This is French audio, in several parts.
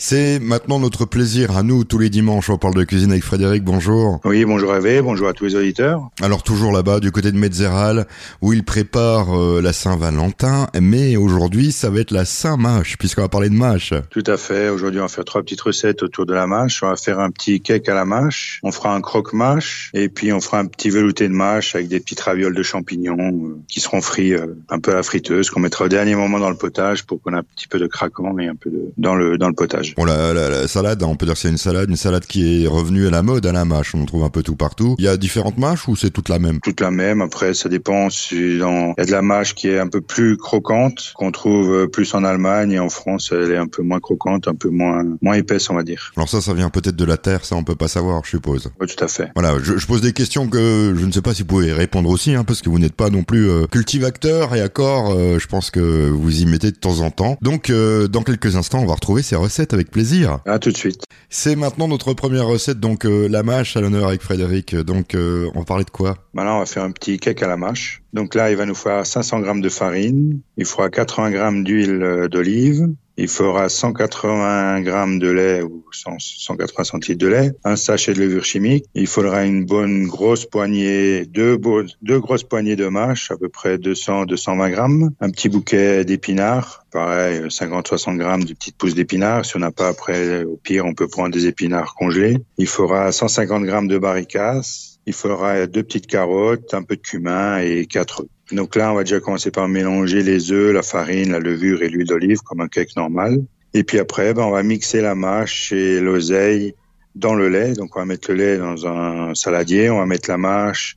C'est maintenant notre plaisir à nous tous les dimanches. On parle de cuisine avec Frédéric. Bonjour. Oui, bonjour Hervé, bonjour à tous les auditeurs. Alors toujours là-bas du côté de Metzeral où il prépare euh, la Saint-Valentin, mais aujourd'hui ça va être la Saint-Mâche puisqu'on va parler de mâche. Tout à fait. Aujourd'hui on va faire trois petites recettes autour de la mâche. On va faire un petit cake à la mâche. On fera un croque-mâche et puis on fera un petit velouté de mâche avec des petites ravioles de champignons euh, qui seront frits euh, un peu à la friteuse qu'on mettra au dernier moment dans le potage pour qu'on ait un petit peu de craquant et un peu de dans le dans le potage. Bon, la, la, salade, on peut dire que c'est une salade, une salade qui est revenue à la mode à la mâche. On en trouve un peu tout partout. Il y a différentes mâches ou c'est toute la même? Toute la même. Après, ça dépend. Si dans... Il y a de la mâche qui est un peu plus croquante, qu'on trouve euh, plus en Allemagne et en France, elle est un peu moins croquante, un peu moins moins épaisse, on va dire. Alors ça, ça vient peut-être de la terre, ça on peut pas savoir, je suppose. Oui, tout à fait. Voilà, je, je, pose des questions que je ne sais pas si vous pouvez répondre aussi, hein, parce que vous n'êtes pas non plus euh, cultivateur et accord. Euh, je pense que vous y mettez de temps en temps. Donc, euh, dans quelques instants, on va retrouver ces recettes avec plaisir. À tout de suite. C'est maintenant notre première recette, donc euh, la mâche à l'honneur avec Frédéric. Donc euh, on va parler de quoi? Maintenant, on va faire un petit cake à la mâche. Donc là, il va nous falloir 500 grammes de farine, il faudra 80 grammes d'huile euh, d'olive, il faudra 180 grammes de lait ou 180 centilitres de lait, un sachet de levure chimique. Il faudra une bonne grosse poignée, deux, grosses poignées de mâche, à peu près 200-220 grammes, un petit bouquet d'épinards, pareil, 50-60 grammes de petites pousses d'épinards. Si on n'a pas après, au pire, on peut prendre des épinards congelés. Il faudra 150 grammes de barricas. Il faudra deux petites carottes, un peu de cumin et quatre œufs. Donc là, on va déjà commencer par mélanger les œufs, la farine, la levure et l'huile d'olive comme un cake normal. Et puis après, ben, on va mixer la mâche et l'oseille dans le lait. Donc on va mettre le lait dans un saladier, on va mettre la mâche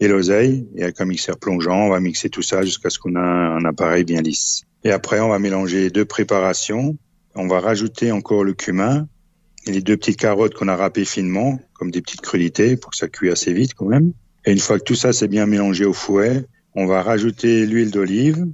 et l'oseille. Et avec un mixeur plongeant, on va mixer tout ça jusqu'à ce qu'on ait un appareil bien lisse. Et après, on va mélanger les deux préparations. On va rajouter encore le cumin et les deux petites carottes qu'on a râpées finement, comme des petites crudités, pour que ça cuise assez vite quand même. Et une fois que tout ça s'est bien mélangé au fouet, on va rajouter l'huile d'olive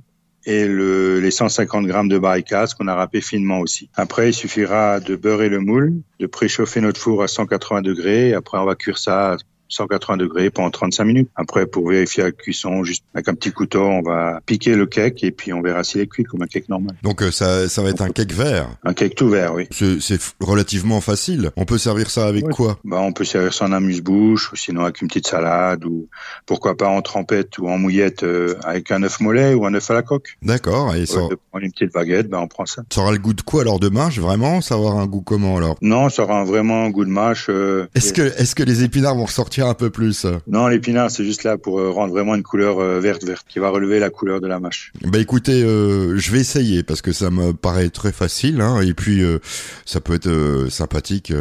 et le, les 150 grammes de barricade qu'on a râpé finement aussi. Après, il suffira de beurrer le moule, de préchauffer notre four à 180 degrés. Après, on va cuire ça 180 degrés pendant 35 minutes. Après, pour vérifier la cuisson, juste avec un petit couteau, on va piquer le cake et puis on verra s'il est cuit comme un cake normal. Donc euh, ça, ça va être un cake vert. Un cake tout vert, oui. C'est relativement facile. On peut servir ça avec oui. quoi? Bah, on peut servir ça en amuse-bouche ou sinon avec une petite salade ou pourquoi pas en trempette ou en mouillette euh, avec un œuf mollet ou un œuf à la coque. D'accord. Et ça... de prendre une petite baguette, bah, on prend ça. Ça aura le goût de quoi alors de mâche Vraiment? Ça aura un goût comment alors? Non, ça aura vraiment un goût de mâche. Euh, est-ce et... que, est-ce que les épinards vont ressortir un peu plus Non, l'épinard, c'est juste là pour rendre vraiment une couleur verte verte qui va relever la couleur de la mâche. Bah écoutez, euh, je vais essayer parce que ça me paraît très facile hein, et puis euh, ça peut être euh, sympathique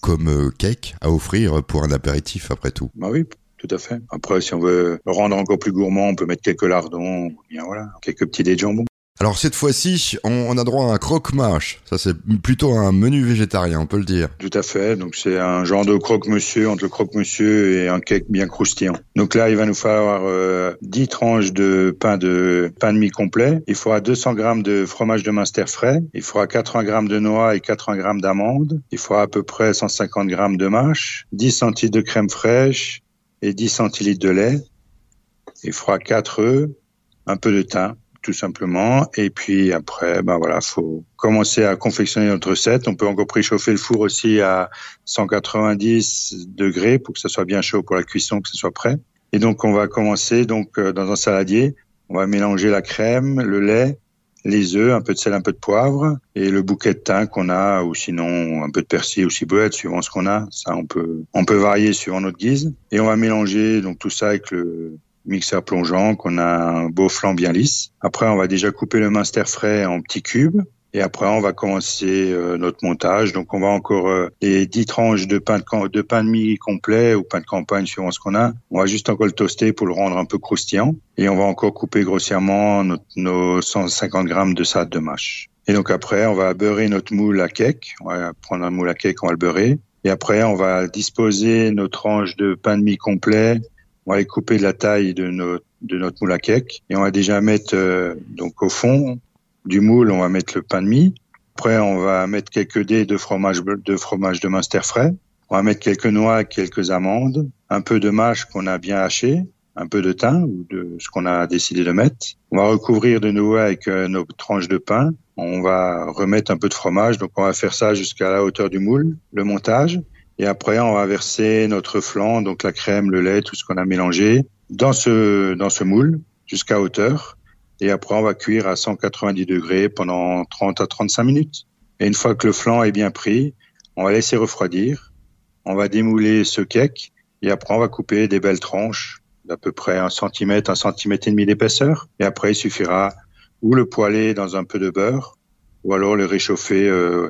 comme cake à offrir pour un apéritif après tout. Bah oui. Tout à fait. Après, si on veut le rendre encore plus gourmand, on peut mettre quelques lardons, bien voilà, quelques petits dés de jambon. Alors cette fois-ci, on a droit à un croque-mâche. Ça c'est plutôt un menu végétarien, on peut le dire. Tout à fait. Donc c'est un genre de croque-monsieur entre le croque-monsieur et un cake bien croustillant. Donc là, il va nous falloir euh, 10 tranches de pain de pain de mie complet. Il faudra 200 grammes de fromage de Munster frais. Il faudra 80 grammes de noix et 80 grammes d'amandes. Il faudra à peu près 150 grammes de mâche, 10 centilitres de crème fraîche et 10 centilitres de lait. Il faudra 4 œufs, un peu de thym tout simplement. Et puis après, ben voilà, faut commencer à confectionner notre recette. On peut encore préchauffer le four aussi à 190 degrés pour que ça soit bien chaud pour la cuisson, que ce soit prêt. Et donc on va commencer donc dans un saladier. On va mélanger la crème, le lait, les œufs, un peu de sel, un peu de poivre et le bouquet de thym qu'on a, ou sinon un peu de persil ou ciboulette, suivant ce qu'on a. Ça, on peut on peut varier suivant notre guise. Et on va mélanger donc tout ça avec le mixeur plongeant, qu'on a un beau flanc bien lisse. Après, on va déjà couper le minster frais en petits cubes. Et après, on va commencer euh, notre montage. Donc, on va encore euh, les 10 tranches de pain de, de pain de mie complet ou pain de campagne, suivant ce qu'on a. On va juste encore le toaster pour le rendre un peu croustillant. Et on va encore couper grossièrement nos 150 grammes de salade de mâche. Et donc après, on va beurrer notre moule à cake. On va prendre un moule à cake, on va le beurrer. Et après, on va disposer nos tranches de pain de mie complet on va les couper la taille de notre, de notre moule à cake et on va déjà mettre euh, donc au fond du moule, on va mettre le pain de mie. Après, on va mettre quelques dés de fromage de fromage de Munster frais. On va mettre quelques noix, quelques amandes, un peu de mâche qu'on a bien haché, un peu de thym ou de ce qu'on a décidé de mettre. On va recouvrir de nouveau avec euh, nos tranches de pain. on va remettre un peu de fromage. Donc on va faire ça jusqu'à la hauteur du moule, le montage. Et après, on va verser notre flan, donc la crème, le lait, tout ce qu'on a mélangé, dans ce, dans ce moule jusqu'à hauteur. Et après, on va cuire à 190 degrés pendant 30 à 35 minutes. Et une fois que le flan est bien pris, on va laisser refroidir. On va démouler ce cake et après, on va couper des belles tranches d'à peu près un centimètre, un centimètre et demi d'épaisseur. Et après, il suffira ou le poêler dans un peu de beurre ou alors le réchauffer euh,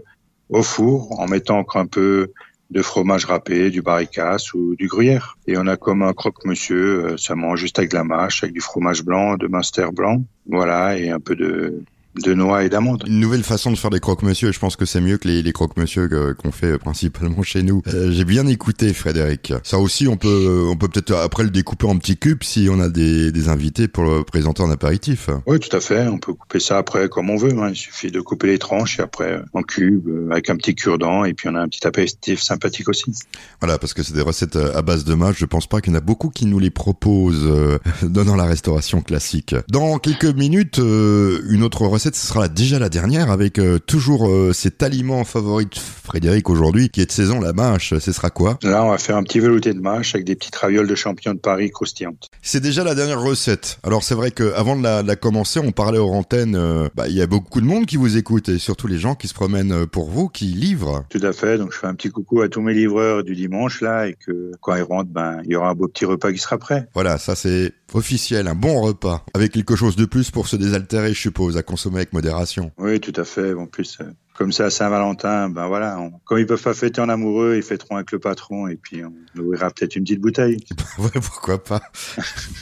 au four en mettant encore un peu de fromage râpé, du barricasse ou du gruyère. Et on a comme un croque-monsieur, euh, ça mange juste avec de la mâche, avec du fromage blanc, de Munster blanc, voilà, et un peu de, de noix et d'amandes. Une nouvelle façon de faire des croque-monsieur, je pense que c'est mieux que les, les croque-monsieur qu'on fait principalement chez nous. Euh, J'ai bien écouté Frédéric. Ça aussi, on peut on peut peut-être après le découper en petits cubes si on a des, des invités pour le présenter en apéritif. Oui, tout à fait. On peut couper ça après comme on veut. Hein. Il suffit de couper les tranches et après en cubes euh, avec un petit cure-dent et puis on a un petit apéritif sympathique aussi. Voilà, parce que c'est des recettes euh, à base de mâche. Je pense pas qu'il y en a beaucoup qui nous les proposent euh, dans la restauration classique. Dans quelques minutes, une autre recette ce sera déjà la dernière avec euh, toujours euh, cet aliment favori de Frédéric aujourd'hui qui est de saison, la mâche. Ce sera quoi? Là, on va faire un petit velouté de mâche avec des petites ravioles de champignons de Paris croustillantes. C'est déjà la dernière recette. Alors c'est vrai qu'avant de la, de la commencer, on parlait aux antennes. Euh, bah, il y a beaucoup de monde qui vous écoute et surtout les gens qui se promènent pour vous, qui livrent. Tout à fait. Donc je fais un petit coucou à tous mes livreurs du dimanche là et que quand ils rentrent, ben il y aura un beau petit repas qui sera prêt. Voilà, ça c'est officiel, un bon repas avec quelque chose de plus pour se désaltérer, je suppose, à consommer avec modération. Oui, tout à fait. En plus, euh, comme c'est à Saint-Valentin, ben voilà, on, comme ils peuvent pas fêter en amoureux, ils fêteront avec le patron et puis on ouvrira peut-être une petite bouteille. ouais, pourquoi pas.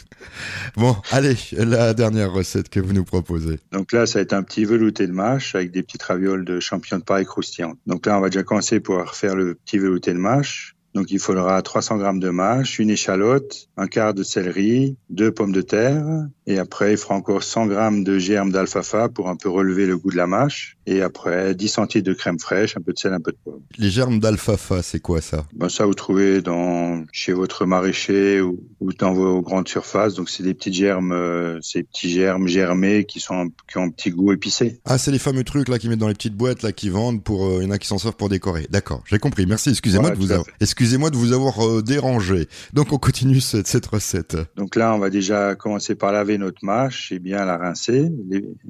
bon, allez, la dernière recette que vous nous proposez. Donc là, ça va être un petit velouté de mâche avec des petites ravioles de champignons de Paris croustillantes. Donc là, on va déjà commencer pour faire le petit velouté de mâche. Donc il faudra 300 grammes de mâche, une échalote, un quart de céleri, deux pommes de terre, et après il fera encore 100 grammes de germes d'alfalfa pour un peu relever le goût de la mâche, et après 10 centilitres de crème fraîche, un peu de sel, un peu de poivre. Les germes d'alfalfa, c'est quoi ça? Ben ça vous trouvez dans chez votre maraîcher ou, ou dans vos grandes surfaces. Donc c'est des petites germes, euh, ces petits germes germés qui sont qui ont un petit goût épicé. Ah, c'est les fameux trucs là qui mettent dans les petites boîtes là qui vendent pour euh, il y en a qui s'en servent pour décorer. D'accord, j'ai compris. Merci. Excusez-moi Voilà, de vous avoir excusez-moi de vous avoir euh, dérangé. Donc on continue cette, cette recette. Donc là, on va déjà commencer par laver notre mâche et bien la rincer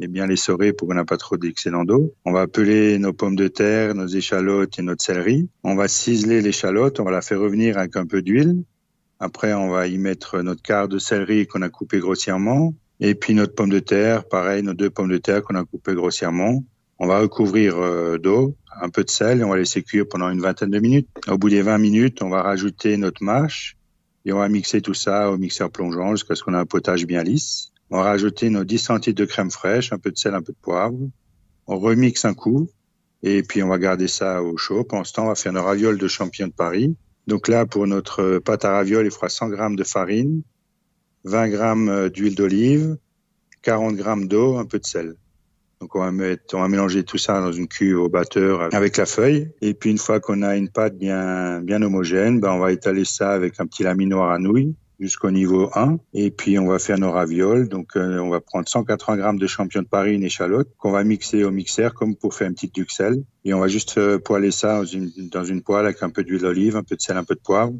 et bien l'essorer pour qu'on n'a pas trop d'excédent d'eau. On va peler nos pommes de terre, nos échalotes et notre céleri. On va ciseler l'échalote, on va la faire revenir avec un peu d'huile. Après, on va y mettre notre quart de céleri qu'on a coupé grossièrement. Et puis notre pomme de terre, pareil, nos deux pommes de terre qu'on a coupées grossièrement. On va recouvrir euh, d'eau, un peu de sel et on va laisser cuire pendant une vingtaine de minutes. Au bout des 20 minutes, on va rajouter notre mâche et on va mixer tout ça au mixeur plongeant jusqu'à ce qu'on ait un potage bien lisse. On va rajouter nos 10 centilitres de crème fraîche, un peu de sel, un peu de poivre. On remixe un coup et puis on va garder ça au chaud. Pendant ce temps, on va faire nos ravioles de champignons de Paris. Donc là, pour notre pâte à ravioles, il fera 100 grammes de farine, 20 grammes euh, d'huile d'olive, 40 grammes d'eau, un peu de sel. Donc on va mettre, on va mélanger tout ça dans une cuve au batteur avec la feuille. Et puis une fois qu'on a une pâte bien bien homogène, ben on va étaler ça avec un petit laminoir à nouilles jusqu'au niveau 1. Et puis on va faire nos ravioles. Donc euh, on va prendre 180 grammes de champignons de Paris, une échalote qu'on va mixer au mixeur comme pour faire une petite duxelle. Et on va juste euh, poêler ça dans une dans une poêle avec un peu d'huile d'olive, un peu de sel, un peu de poivre,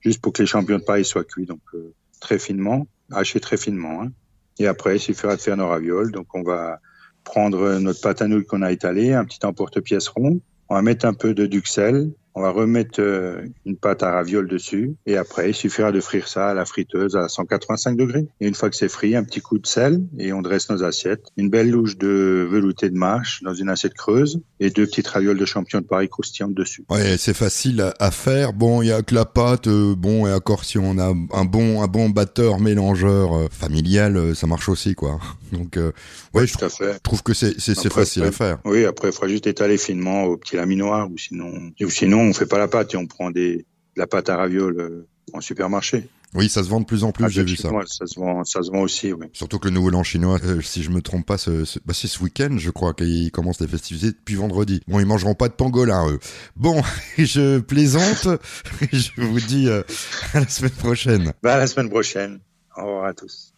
juste pour que les champignons de Paris soient cuits. Donc euh, très finement, hachés très finement. Hein. Et après, il suffira de faire nos ravioles. Donc on va prendre notre pâte à nouilles qu'on a étalée, un petit emporte-pièce rond. On va mettre un peu de duxelle. On va remettre euh, une pâte à ravioles dessus. Et après, il suffira de frire ça à la friteuse à 185 degrés. Et une fois que c'est frit, un petit coup de sel et on dresse nos assiettes. Une belle louche de velouté de mâche dans une assiette creuse et deux petites ravioles de champignons de Paris croustillantes dessus. Ouais, c'est facile à, faire. Bon, il y a que la pâte. euh, bon, et encore si on a un bon un bon batteur mélangeur euh, familial, euh, ça marche aussi quoi. Donc euh, ouais, je, Tout à fait. je trouve que c'est Après, facile ouais. à faire. Oui, après, il faudra juste étaler finement au petit laminoir ou sinon, ou sinon, on fait pas la pâte et on prend des, de la pâte à ravioles euh, en supermarché. Oui, ça se vend de plus en plus. Ah, J'ai vu ça. ça se vend, ça se vend aussi, oui. Surtout que le nouvel an chinois, euh, si je me trompe pas, ce, ce- bah, c'est ce week-end, je crois, qu'ils commencent les festivités depuis vendredi. Bon, ils mangeront pas de pangolin, eux. Bon, je plaisante. je vous dis euh, à la semaine prochaine. Bah, à la semaine prochaine. Au revoir à tous.